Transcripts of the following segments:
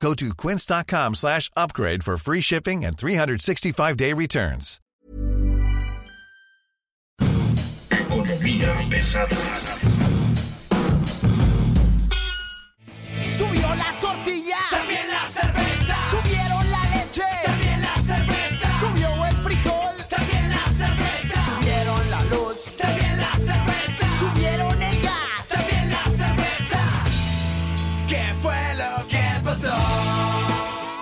Go to quince.com slash upgrade for free shipping and 365-day returns. Economía pesada. Subió la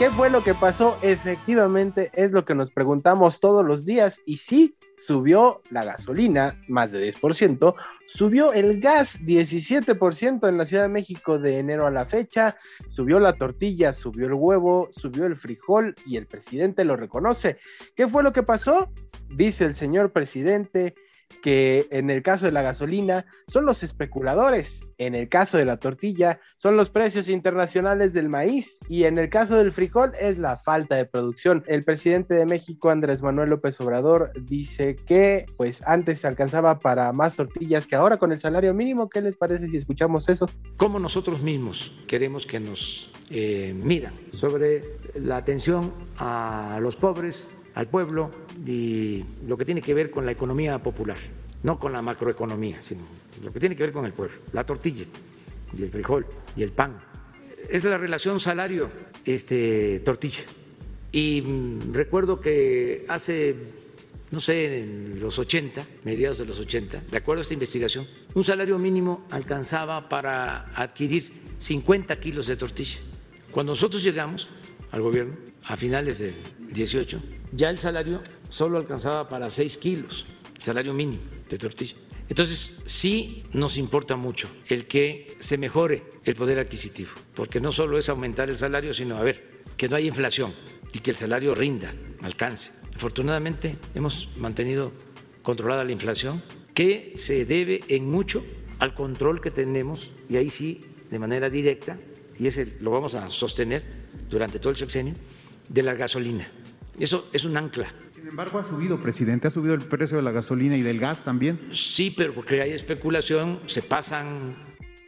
¿Qué fue lo que pasó? Efectivamente es lo que nos preguntamos todos los días y sí, subió la gasolina más de 10%, subió el gas 17% en la Ciudad de México de enero a la fecha, subió la tortilla, subió el huevo, subió el frijol y el presidente lo reconoce. ¿Qué fue lo que pasó? Dice el señor presidente que en el caso de la gasolina son los especuladores, en el caso de la tortilla son los precios internacionales del maíz y en el caso del frijol es la falta de producción. El presidente de México, Andrés Manuel López Obrador, dice que pues antes se alcanzaba para más tortillas que ahora con el salario mínimo. ¿Qué les parece si escuchamos eso? cómo nosotros mismos queremos que nos eh, miran sobre la atención a los pobres, al pueblo y lo que tiene que ver con la economía popular, no con la macroeconomía, sino lo que tiene que ver con el pueblo, la tortilla y el frijol y el pan. Es la relación salario este tortilla. Y mm, recuerdo que hace no sé, en los 80, mediados de los 80, de acuerdo a esta investigación, un salario mínimo alcanzaba para adquirir 50 kilos de tortilla. Cuando nosotros llegamos al gobierno, a finales del 18, ya el salario solo alcanzaba para 6 kilos, el salario mínimo de tortilla. Entonces, sí nos importa mucho el que se mejore el poder adquisitivo, porque no solo es aumentar el salario, sino, a ver, que no haya inflación y que el salario rinda, alcance. Afortunadamente hemos mantenido controlada la inflación, que se debe en mucho al control que tenemos, y ahí sí, de manera directa, y ese lo vamos a sostener durante todo el sexenio, de la gasolina. Eso es un ancla. Sin embargo, ha subido, presidente, ha subido el precio de la gasolina y del gas también. Sí, pero porque hay especulación, se pasan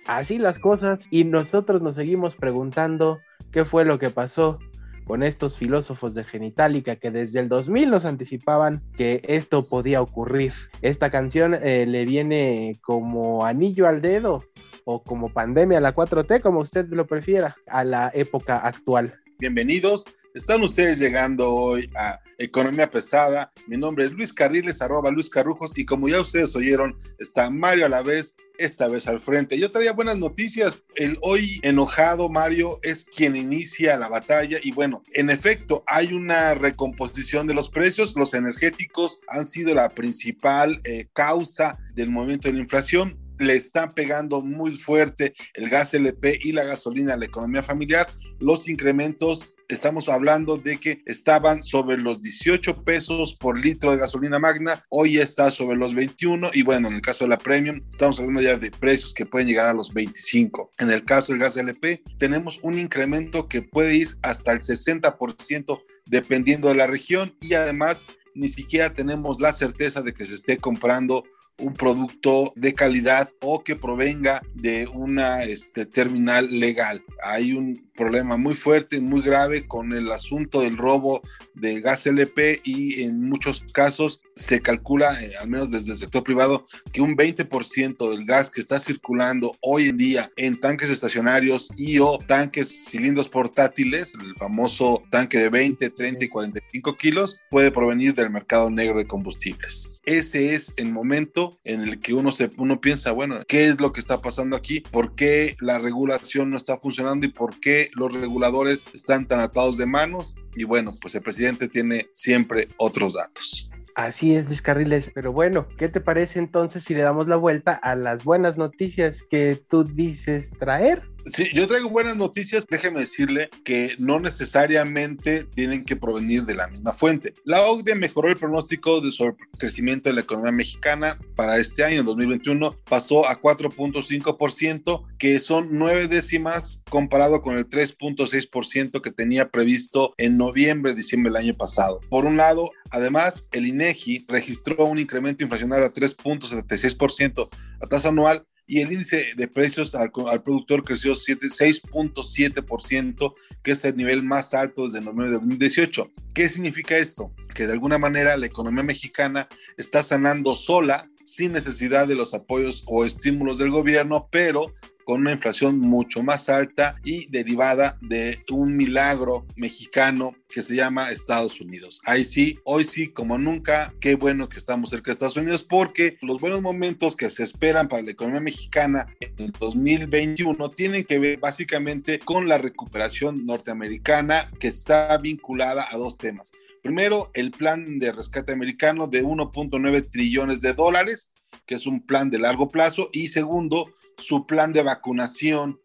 Así las cosas y nosotros nos seguimos preguntando qué fue lo que pasó con estos filósofos de Genitalica que desde el 2000 nos anticipaban que esto podía ocurrir. Esta canción eh, le viene como anillo al dedo o como pandemia a la 4T, como usted lo prefiera, a la época actual. Bienvenidos. Están ustedes llegando hoy a Economía Pesada. Mi nombre es Luis Carriles, arroba Luis Carrujos, y como ya ustedes oyeron, está Mario a la vez, esta vez al frente. Yo traía buenas noticias. El hoy enojado Mario es quien inicia la batalla y bueno, en efecto, hay una recomposición de los precios. Los energéticos han sido la principal eh, causa del movimiento de la inflación le están pegando muy fuerte el gas LP y la gasolina a la economía familiar. Los incrementos, estamos hablando de que estaban sobre los 18 pesos por litro de gasolina magna, hoy está sobre los 21 y bueno, en el caso de la premium, estamos hablando ya de precios que pueden llegar a los 25. En el caso del gas LP, tenemos un incremento que puede ir hasta el 60% dependiendo de la región y además ni siquiera tenemos la certeza de que se esté comprando un producto de calidad o que provenga de una este, terminal legal. Hay un problema muy fuerte, muy grave con el asunto del robo de gas LP y en muchos casos se calcula, eh, al menos desde el sector privado, que un 20% del gas que está circulando hoy en día en tanques estacionarios y o tanques cilindros portátiles, el famoso tanque de 20, 30 y 45 kilos, puede provenir del mercado negro de combustibles. Ese es el momento en el que uno, se, uno piensa, bueno, ¿qué es lo que está pasando aquí? ¿Por qué la regulación no está funcionando y por qué los reguladores están tan atados de manos? Y bueno, pues el presidente tiene siempre otros datos. Así es, Luis Carriles. Pero bueno, ¿qué te parece entonces si le damos la vuelta a las buenas noticias que tú dices traer? Sí, yo traigo buenas noticias. Déjeme decirle que no necesariamente tienen que provenir de la misma fuente. La OCDE mejoró el pronóstico de sobre crecimiento de la economía mexicana para este año, 2021, pasó a 4.5%, que son nueve décimas comparado con el 3.6% que tenía previsto en noviembre, diciembre del año pasado. Por un lado, además, el INEGI registró un incremento inflacionario a 3.76% a tasa anual y el índice de precios al, al productor creció 6.7%, que es el nivel más alto desde noviembre de 2018. ¿Qué significa esto? Que de alguna manera la economía mexicana está sanando sola, sin necesidad de los apoyos o estímulos del gobierno, pero con una inflación mucho más alta y derivada de un milagro mexicano que se llama Estados Unidos. Ahí sí, hoy sí, como nunca, qué bueno que estamos cerca de Estados Unidos porque los buenos momentos que se esperan para la economía mexicana en el 2021 tienen que ver básicamente con la recuperación norteamericana que está vinculada a dos temas. Primero, el plan de rescate americano de 1.9 trillones de dólares, que es un plan de largo plazo. Y segundo, su plan de vacunación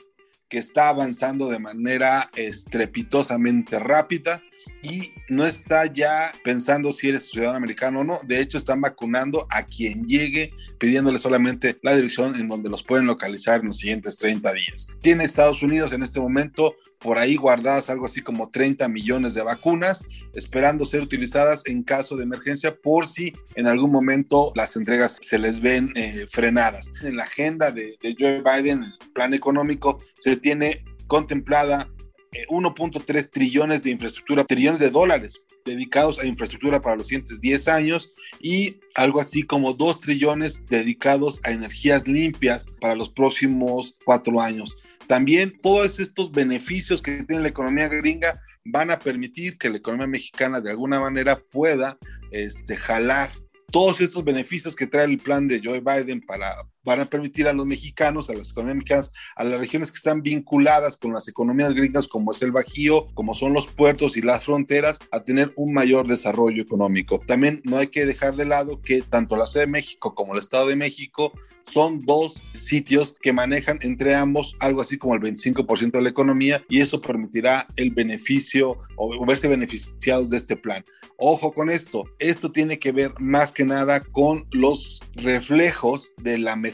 que está avanzando de manera estrepitosamente rápida y no está ya pensando si eres ciudadano americano o no. De hecho, están vacunando a quien llegue, pidiéndole solamente la dirección en donde los pueden localizar en los siguientes 30 días. Tiene Estados Unidos en este momento por ahí guardadas algo así como 30 millones de vacunas, esperando ser utilizadas en caso de emergencia por si en algún momento las entregas se les ven eh, frenadas. En la agenda de, de Joe Biden, el plan económico, se tiene contemplada 1.3 eh, trillones de infraestructura, trillones de dólares dedicados a infraestructura para los siguientes 10 años y algo así como 2 trillones dedicados a energías limpias para los próximos 4 años. También todos estos beneficios que tiene la economía gringa van a permitir que la economía mexicana de alguna manera pueda este, jalar todos estos beneficios que trae el plan de Joe Biden para, van a permitir a los mexicanos, a las economías a las regiones que están vinculadas con las economías gringas, como es el Bajío, como son los puertos y las fronteras, a tener un mayor desarrollo económico. También no hay que dejar de lado que tanto la Ciudad de México como el Estado de México son dos sitios que manejan entre ambos algo así como el 25% de la economía y eso permitirá el beneficio o verse beneficiados de este plan. Ojo con esto, esto tiene que ver más que nada con los reflejos de la mejora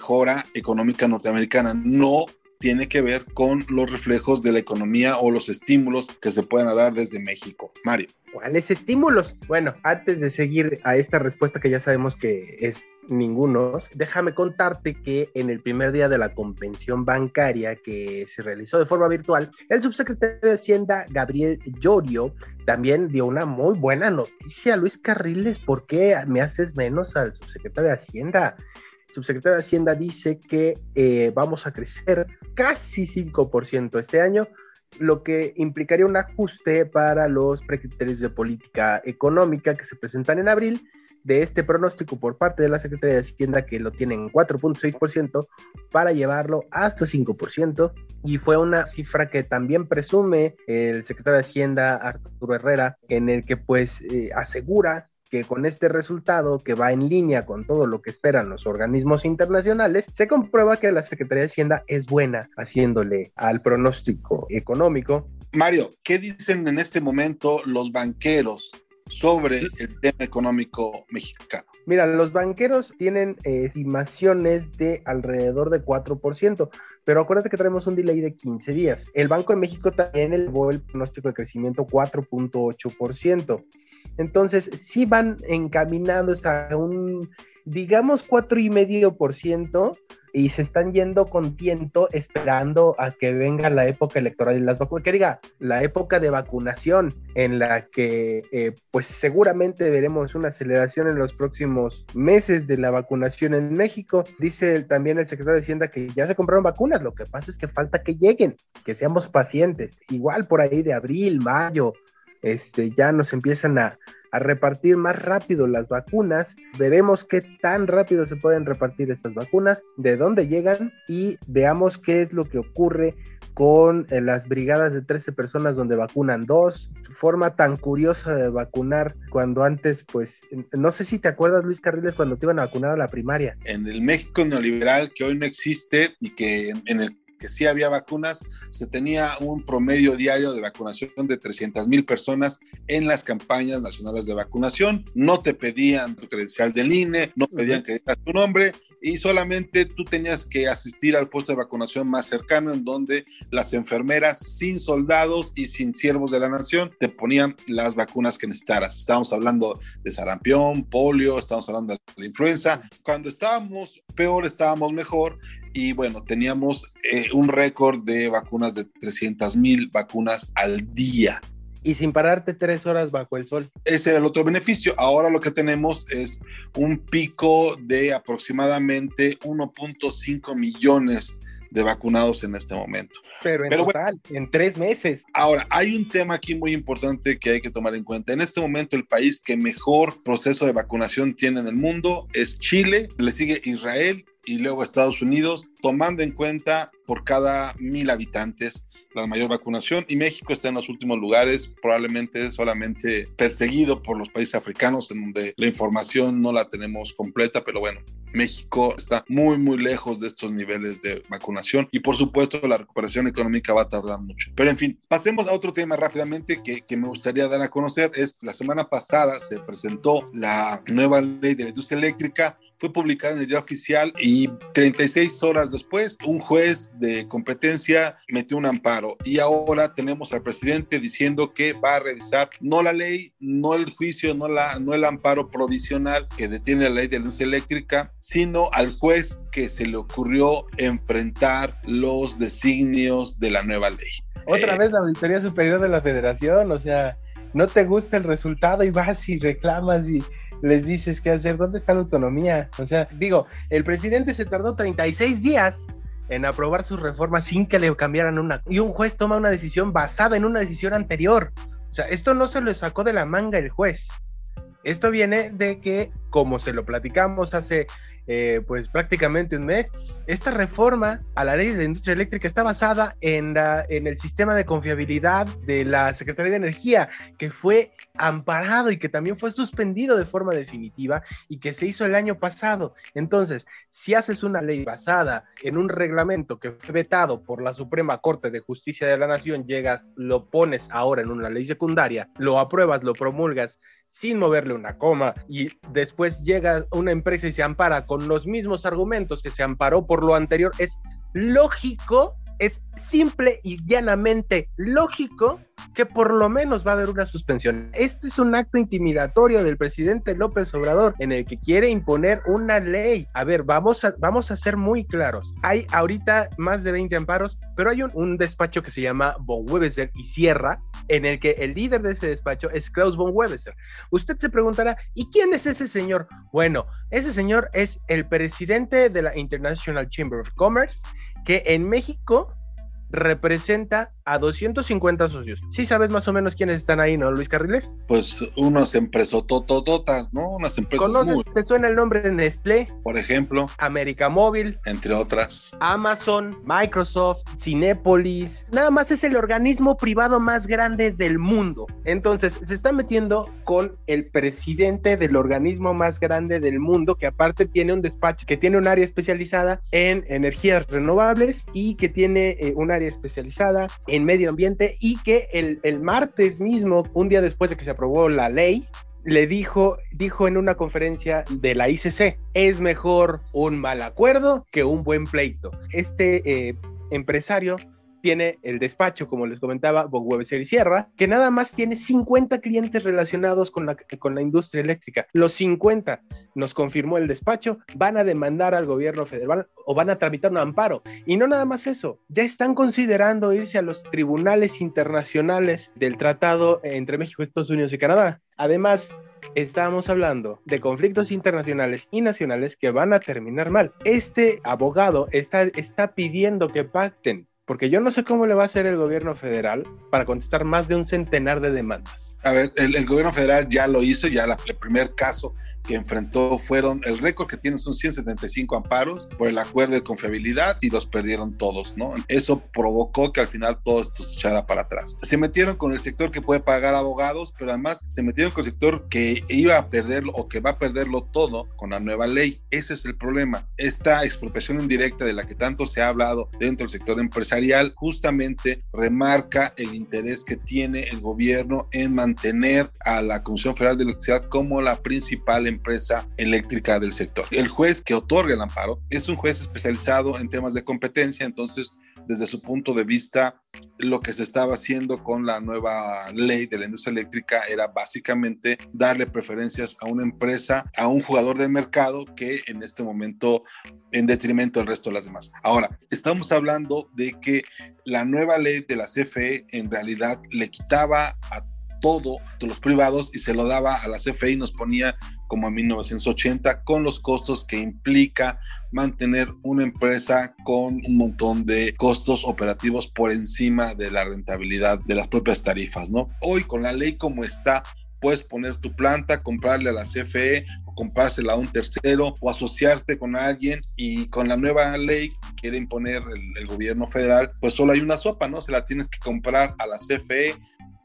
económica norteamericana, no tiene que ver con los reflejos de la economía o los estímulos que se puedan dar desde México. Mario. ¿Cuáles estímulos? Bueno, antes de seguir a esta respuesta que ya sabemos que es ninguno, déjame contarte que en el primer día de la convención bancaria que se realizó de forma virtual, el subsecretario de Hacienda, Gabriel Llorio, también dio una muy buena noticia. Luis Carriles, ¿por qué me haces menos al subsecretario de Hacienda? Subsecretario de Hacienda dice que eh, vamos a crecer casi 5% este año, lo que implicaría un ajuste para los precriterios de política económica que se presentan en abril de este pronóstico por parte de la Secretaría de Hacienda que lo tienen en 4.6% para llevarlo hasta 5% y fue una cifra que también presume el secretario de Hacienda Arturo Herrera en el que pues eh, asegura que con este resultado, que va en línea con todo lo que esperan los organismos internacionales, se comprueba que la Secretaría de Hacienda es buena haciéndole al pronóstico económico. Mario, ¿qué dicen en este momento los banqueros sobre el tema económico mexicano? Mira, los banqueros tienen estimaciones de alrededor de 4%, pero acuérdate que tenemos un delay de 15 días. El Banco de México también elevó el pronóstico de crecimiento 4.8%. Entonces, sí van encaminados a un, digamos, cuatro y medio por ciento y se están yendo con tiento esperando a que venga la época electoral y las vacunas, que diga, la época de vacunación en la que eh, pues seguramente veremos una aceleración en los próximos meses de la vacunación en México. Dice también el secretario de Hacienda que ya se compraron vacunas, lo que pasa es que falta que lleguen, que seamos pacientes, igual por ahí de abril, mayo, este, ya nos empiezan a, repartir más rápido las vacunas. Veremos qué tan rápido se pueden repartir estas vacunas, de dónde llegan y veamos qué es lo que ocurre con eh, las brigadas de 13 personas donde vacunan dos. Forma tan curiosa de vacunar cuando antes, pues, no sé si te acuerdas, Luis Carriles, cuando te iban a vacunar a la primaria. En el México neoliberal que hoy no existe y que en el que sí había vacunas, se tenía un promedio diario de vacunación de 300 mil personas en las campañas nacionales de vacunación. No te pedían tu credencial del INE, no pedían que digas tu nombre y solamente tú tenías que asistir al puesto de vacunación más cercano en donde las enfermeras sin soldados y sin siervos de la nación te ponían las vacunas que necesitaras. Estábamos hablando de sarampión, polio, estábamos hablando de la influenza. Cuando estábamos peor, estábamos mejor y bueno, teníamos eh, un récord de vacunas de 300 mil vacunas al día y sin pararte tres horas bajo el sol. Ese era el otro beneficio. Ahora lo que tenemos es un pico de aproximadamente 1.5 millones de vacunados en este momento. Pero en total, en tres meses. Ahora, hay un tema aquí muy importante que hay que tomar en cuenta. En este momento, el país que mejor proceso de vacunación tiene en el mundo es Chile, le sigue Israel y luego Estados Unidos, tomando en cuenta por cada mil habitantes la mayor vacunación y México está en los últimos lugares, probablemente solamente perseguido por los países africanos en donde la información no la tenemos completa, pero bueno, México está muy, muy lejos de estos niveles de vacunación y por supuesto la recuperación económica va a tardar mucho. Pero en fin, pasemos a otro tema rápidamente que, que me gustaría dar a conocer. Es la semana pasada se presentó la nueva ley de la industria eléctrica fue publicada en el día oficial y 36 horas después un juez de competencia metió un amparo y ahora tenemos al presidente diciendo que va a revisar no la ley, no el juicio, no, la, no el amparo provisional que detiene la ley de luz eléctrica, sino al juez que se le ocurrió enfrentar los designios de la nueva ley. Otra eh, vez la Auditoría Superior de la Federación, o sea, no te gusta el resultado y vas y reclamas y les dices qué hacer, ¿dónde está la autonomía? O sea, digo, el presidente se tardó 36 días en aprobar sus reformas sin que le cambiaran una. Y un juez toma una decisión basada en una decisión anterior. O sea, esto no se lo sacó de la manga el juez. Esto viene de que, como se lo platicamos hace eh, pues prácticamente un mes. Esta reforma a la ley de la industria eléctrica está basada en, la, en el sistema de confiabilidad de la Secretaría de Energía, que fue amparado y que también fue suspendido de forma definitiva y que se hizo el año pasado. Entonces, si haces una ley basada en un reglamento que fue vetado por la Suprema Corte de Justicia de la Nación, llegas, lo pones ahora en una ley secundaria, lo apruebas, lo promulgas sin moverle una coma y después llega una empresa y se ampara con los mismos argumentos que se amparó por lo anterior, es lógico, es simple y llanamente lógico que por lo menos va a haber una suspensión. Este es un acto intimidatorio del presidente López Obrador en el que quiere imponer una ley. A ver, vamos a, vamos a ser muy claros. Hay ahorita más de 20 amparos, pero hay un, despacho que se llama Von Webeser y Sierra, en el que el líder de ese despacho es Klaus Von Webeser. Usted se preguntará, ¿y quién es ese señor? Bueno, ese señor es el presidente de la International Chamber of Commerce, que en México representa a 250 socios. ¿Sí sabes más o menos quiénes están ahí, no, Luis Carriles? Pues unas empresas totototas, ¿no? Unas empresas ¿Conoces, te suena el nombre de Nestlé? Por ejemplo. América Móvil. Entre otras. Amazon, Microsoft, Cinépolis. Nada más es el organismo privado más grande del mundo. Entonces, se está metiendo con el presidente del organismo más grande del mundo, que aparte tiene un despacho, que tiene un área especializada en energías renovables y que tiene eh, un especializada en en medio ambiente y que el, el martes mismo, un día después de que se aprobó la ley, le dijo, dijo en una conferencia de la ICC, es mejor un mal acuerdo que un buen pleito. Este eh, empresario tiene el despacho, como les comentaba, Bogwebeser y Sierra, que nada más tiene 50 clientes relacionados con la, con la industria eléctrica. Los 50, nos confirmó el despacho, van a demandar al gobierno federal o van a tramitar un amparo. Y no nada más eso, ya están considerando irse a los tribunales internacionales del tratado entre México, Estados Unidos y Canadá. Además, estamos hablando de conflictos internacionales y nacionales que van a terminar mal. Este abogado está, está pidiendo que pacten porque yo no sé cómo le va a hacer el gobierno federal para contestar más de un centenar de demandas. A ver, el, el, gobierno federal ya lo hizo, ya la, el primer caso que enfrentó fueron, el récord que tienen son 175 amparos por el acuerdo de confiabilidad y los perdieron todos, ¿no? Eso provocó que al final todo esto se echara para atrás. Se metieron con el sector que puede pagar abogados, pero además se metieron con el sector que iba a perderlo o que va a perderlo todo con la nueva ley. Ese es el problema. Esta expropiación indirecta de la que tanto se ha hablado dentro del sector empresarial justamente remarca el interés que tiene el gobierno en mantener a la Comisión Federal de Electricidad como la principal empresa eléctrica del sector. El juez que otorga el amparo es un juez especializado en temas de competencia, entonces desde su punto de vista, lo que se estaba haciendo con la nueva ley de la industria eléctrica era básicamente darle preferencias a una empresa, a un jugador del mercado que en este momento en detrimento del resto de las demás. Ahora, estamos hablando de que la nueva ley de la CFE en realidad le quitaba a todo de los privados y se lo daba a la CFE y nos ponía como en 1980 con los costos que implica mantener una empresa con un montón de costos operativos por encima de la rentabilidad de las propias tarifas, ¿no? Hoy con la ley como está, puedes poner tu planta, comprarle a la CFE comprársela a un tercero o asociarte con alguien y con la nueva ley que quiere imponer el, el gobierno federal, pues solo hay una sopa, ¿no? Se la tienes que comprar a la CFE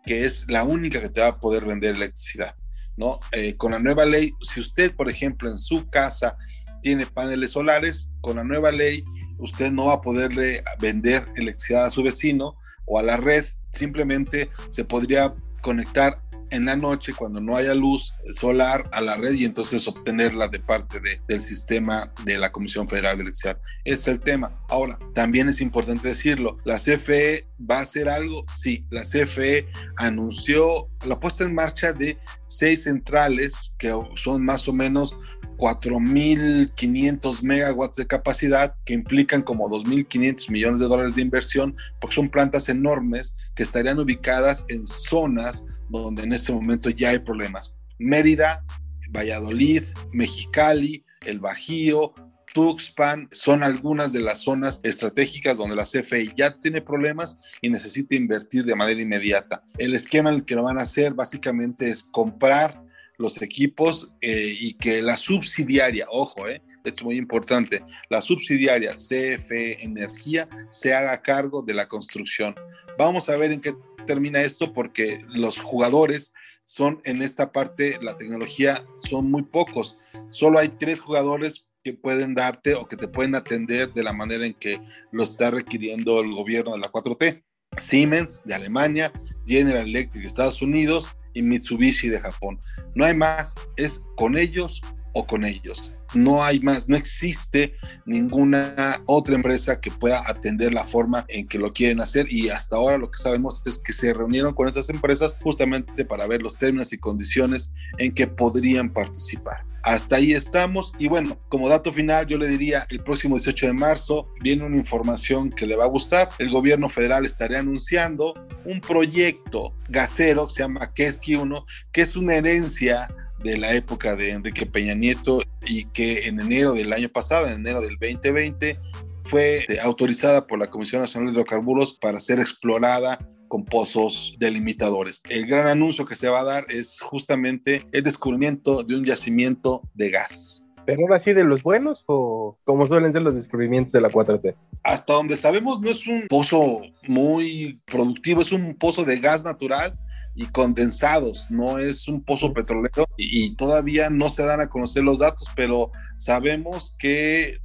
que es la única que te va a poder vender electricidad, ¿no? Eh, con la nueva ley, si usted, por ejemplo, en su casa tiene paneles solares, con la nueva ley usted no va a poderle vender electricidad a su vecino o a la red, simplemente se podría conectar en la noche cuando no haya luz solar a la red y entonces obtenerla de parte de, del sistema de la Comisión Federal de Electricidad. Es el tema. Ahora, también es importante decirlo, ¿la CFE va a hacer algo? Sí, la CFE anunció la puesta en marcha de seis centrales que son más o menos 4.500 megawatts de capacidad que implican como 2.500 millones de dólares de inversión porque son plantas enormes que estarían ubicadas en zonas donde en este momento ya hay problemas. Mérida, Valladolid, Mexicali, El Bajío, Tuxpan son algunas de las zonas estratégicas donde la CFE ya tiene problemas y necesita invertir de manera inmediata. El esquema en el que lo van a hacer básicamente es comprar los equipos eh, y que la subsidiaria, ojo, eh, esto es muy importante, la subsidiaria CFE Energía se haga cargo de la construcción. Vamos a ver en qué termina esto porque los jugadores son en esta parte, la tecnología son muy pocos. Solo hay tres jugadores que pueden darte o que te pueden atender de la manera en que lo está requiriendo el gobierno de la 4T. Siemens de Alemania, General Electric de Estados Unidos y Mitsubishi de Japón. No hay más, es con ellos o con ellos. No hay más, no existe ninguna otra empresa que pueda atender la forma en que lo quieren hacer y hasta ahora lo que sabemos es que se reunieron con esas empresas justamente para ver los términos y condiciones en que podrían participar. Hasta ahí estamos y bueno, como dato final yo le diría el próximo 18 de marzo viene una información que le va a gustar. El gobierno federal estaría anunciando un proyecto gasero se llama Keski 1, que es una herencia de la época de Enrique Peña Nieto y que en enero del año pasado, en enero del 2020, fue autorizada por la Comisión Nacional de Hidrocarburos para ser explorada con pozos delimitadores. El gran anuncio que se va a dar es justamente el descubrimiento de un yacimiento de gas. ¿Pero ahora sí de los buenos o como suelen ser los descubrimientos de la 4T? Hasta donde sabemos no es un pozo muy productivo, es un pozo de gas natural y condensados, no es un pozo petrolero y, y, todavía no se dan a conocer los datos, pero sabemos que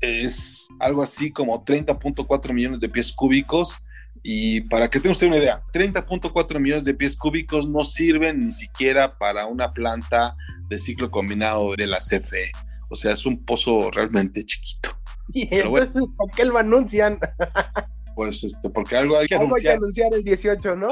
es algo así como 30.4 millones de pies cúbicos y para que tenga usted una idea, 30.4 millones de pies cúbicos no sirven ni siquiera para una planta de ciclo combinado de la CFE. O sea, es un pozo realmente chiquito. Y Pero entonces, bueno, ¿por qué lo anuncian? pues este, porque algo hay que ¿Cómo anunciar. hay que anunciar el 18, ¿no?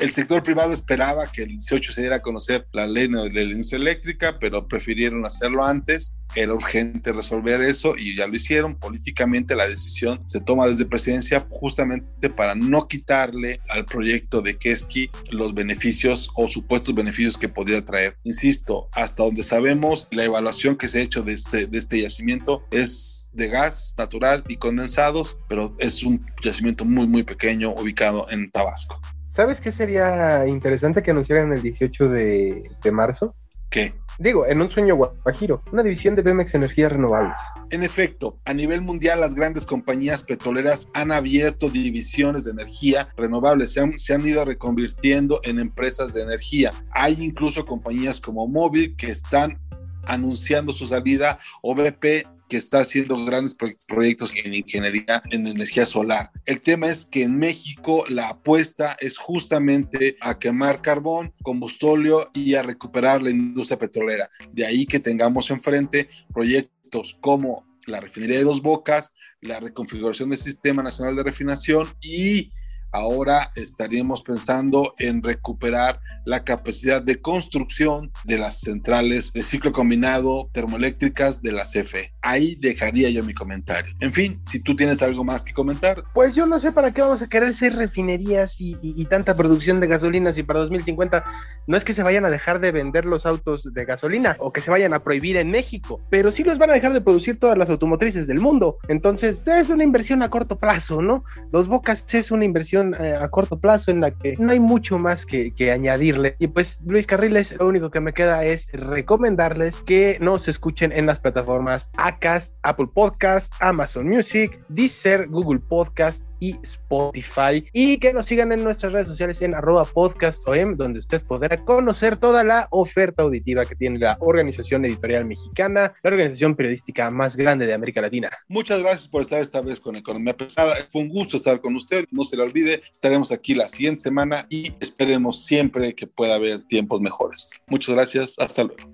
El sector privado esperaba que el 18 se diera a conocer la ley de la industria eléctrica, pero prefirieron hacerlo antes. Era urgente resolver eso y ya lo hicieron. Políticamente la decisión se toma desde presidencia justamente para no quitarle al proyecto de Keski los beneficios o supuestos beneficios que podía traer. Insisto, hasta donde sabemos, la evaluación que se ha hecho de este, de este yacimiento es de gas natural y condensados, pero es un yacimiento muy, muy pequeño ubicado en Tabasco. ¿Sabes qué sería interesante que anunciaran el 18 de, de marzo? ¿Qué? Digo, en un sueño guajiro, una división de Pemex Energías Renovables. En efecto, a nivel mundial las grandes compañías petroleras han abierto divisiones de energía renovables, se han, se han ido reconvirtiendo en empresas de energía. Hay incluso compañías como Móvil que están anunciando su salida o BP que está haciendo grandes pro- proyectos en ingeniería en energía solar. El tema es que en México la apuesta es justamente a quemar carbón, combustóleo y a recuperar la industria petrolera. De ahí que tengamos enfrente proyectos como la refinería de Dos Bocas, la reconfiguración del Sistema Nacional de Refinación y ahora estaríamos pensando en recuperar la capacidad de construcción de las centrales de ciclo combinado termoeléctricas de la CFE. Ahí dejaría yo mi comentario. En fin, si tú tienes algo más que comentar, Pues yo no sé para qué vamos a querer ser refinerías y, tanta producción de gasolinas y para 2050 no es que se vayan a dejar de vender los autos de gasolina o que se vayan a prohibir en México, pero sí los van a dejar de producir todas las automotrices del mundo. Entonces es una inversión a corto plazo, ¿no? Los Bocas es una inversión eh, a corto plazo en la que no hay mucho más que, que añadirle. Y pues Luis Carriles, lo único que me queda es recomendarles que nos escuchen en las plataformas Acast, Apple Podcast, Amazon Music, Deezer, Google Podcast y Spotify y que nos sigan en nuestras redes sociales en arroba podcastom donde usted podrá conocer toda la oferta auditiva que tiene la Organización Editorial Mexicana, la organización periodística más grande de América Latina. muchas gracias por estar esta vez con Economía Pesada. Fue un gusto estar con usted. No se le olvide, estaremos aquí la siguiente semana y esperemos siempre que pueda haber tiempos mejores. Muchas gracias. Hasta luego.